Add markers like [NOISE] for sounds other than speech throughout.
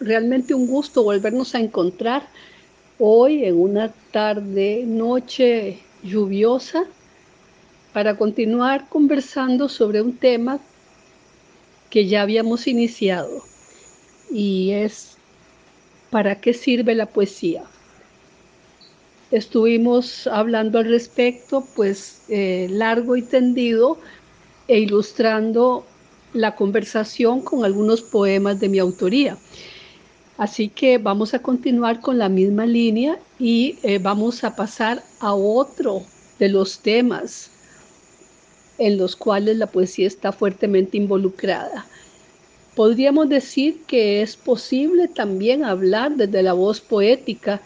realmente un gusto volvernos a encontrar hoy en una tarde, noche lluviosa para continuar conversando sobre un tema que ya habíamos iniciado y es ¿para qué sirve la poesía? Estuvimos hablando al respecto, pues eh, largo y tendido e ilustrando la conversación con algunos poemas de mi autoría. Así que vamos a continuar con la misma línea y eh, vamos a pasar a otro de los temas en los cuales la poesía está fuertemente involucrada. Podríamos decir que es posible también hablar desde la voz poética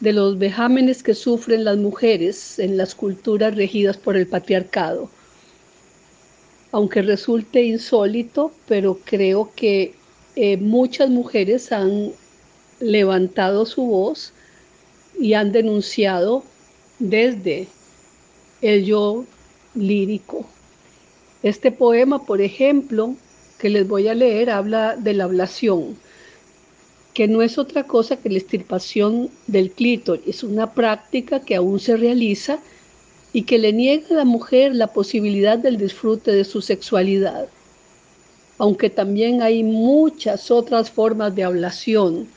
de los vejámenes que sufren las mujeres en las culturas regidas por el patriarcado aunque resulte insólito, pero creo que eh, muchas mujeres han levantado su voz y han denunciado desde el yo lírico. Este poema, por ejemplo, que les voy a leer, habla de la ablación, que no es otra cosa que la extirpación del clítoris, una práctica que aún se realiza y que le niega a la mujer la posibilidad del disfrute de su sexualidad. Aunque también hay muchas otras formas de ablación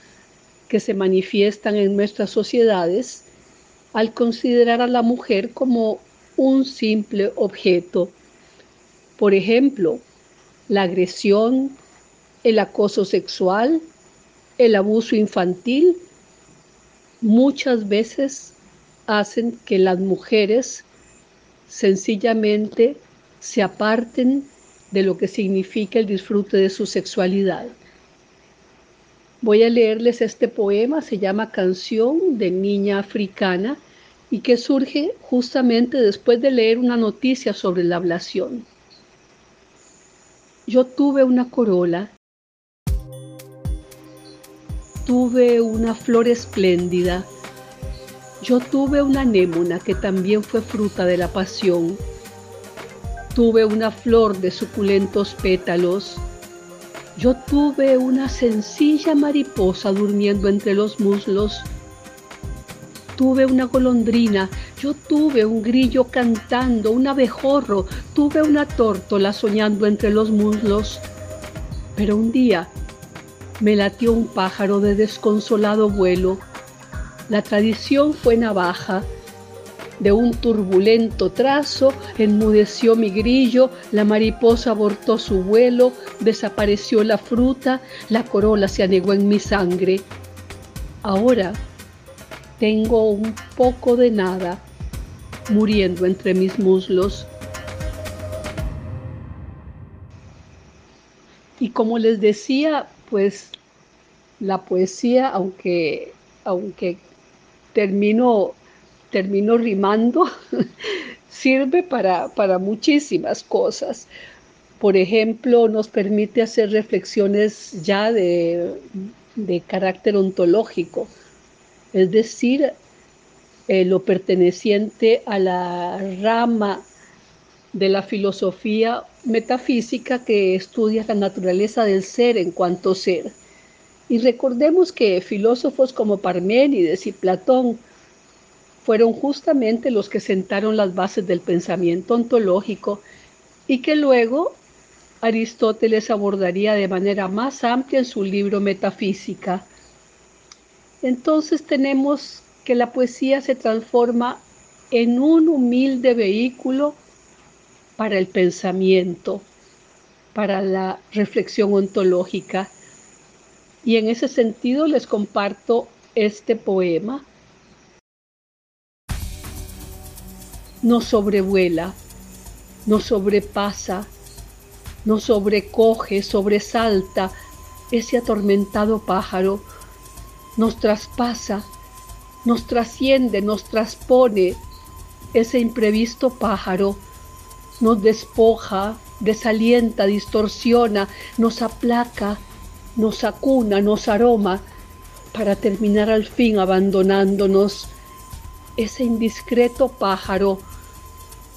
que se manifiestan en nuestras sociedades al considerar a la mujer como un simple objeto. Por ejemplo, la agresión, el acoso sexual, el abuso infantil, muchas veces hacen que las mujeres sencillamente se aparten de lo que significa el disfrute de su sexualidad. Voy a leerles este poema, se llama Canción de Niña Africana y que surge justamente después de leer una noticia sobre la ablación. Yo tuve una corola, tuve una flor espléndida, yo tuve una anémona que también fue fruta de la pasión. Tuve una flor de suculentos pétalos. Yo tuve una sencilla mariposa durmiendo entre los muslos. Tuve una golondrina, yo tuve un grillo cantando, un abejorro, tuve una tórtola soñando entre los muslos. Pero un día me latió un pájaro de desconsolado vuelo la tradición fue navaja. De un turbulento trazo enmudeció mi grillo, la mariposa abortó su vuelo, desapareció la fruta, la corola se anegó en mi sangre. Ahora tengo un poco de nada muriendo entre mis muslos. Y como les decía, pues la poesía, aunque, aunque termino, termino rimando, [LAUGHS] sirve para, para muchísimas cosas. Por ejemplo, nos permite hacer reflexiones ya de, de carácter ontológico, es decir, eh, lo perteneciente a la rama de la filosofía metafísica que estudia la naturaleza del ser en cuanto ser. Y recordemos que filósofos como Parménides y Platón fueron justamente los que sentaron las bases del pensamiento ontológico y que luego Aristóteles abordaría de manera más amplia en su libro Metafísica. Entonces tenemos que la poesía se transforma en un humilde vehículo para el pensamiento, para la reflexión ontológica y en ese sentido les comparto este poema. Nos sobrevuela, nos sobrepasa, nos sobrecoge, sobresalta ese atormentado pájaro nos traspasa, nos trasciende, nos transpone ese imprevisto pájaro, nos despoja, desalienta, distorsiona, nos aplaca, nos acuna, nos aroma, para terminar al fin abandonándonos. Ese indiscreto pájaro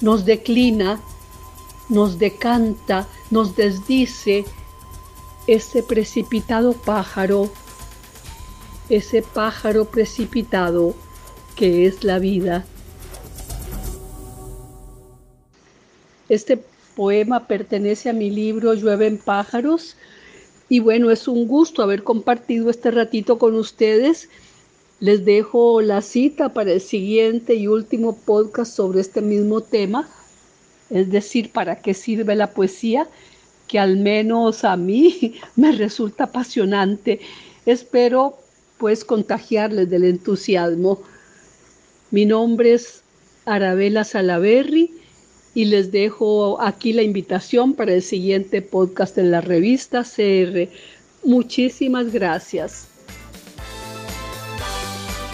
nos declina, nos decanta, nos desdice, ese precipitado pájaro, ese pájaro precipitado que es la vida. Este poema pertenece a mi libro Llueven pájaros y bueno, es un gusto haber compartido este ratito con ustedes. Les dejo la cita para el siguiente y último podcast sobre este mismo tema, es decir, para qué sirve la poesía, que al menos a mí [LAUGHS] me resulta apasionante. Espero pues contagiarles del entusiasmo. Mi nombre es Arabela Salaberry y les dejo aquí la invitación para el siguiente podcast de la revista CR. Muchísimas gracias.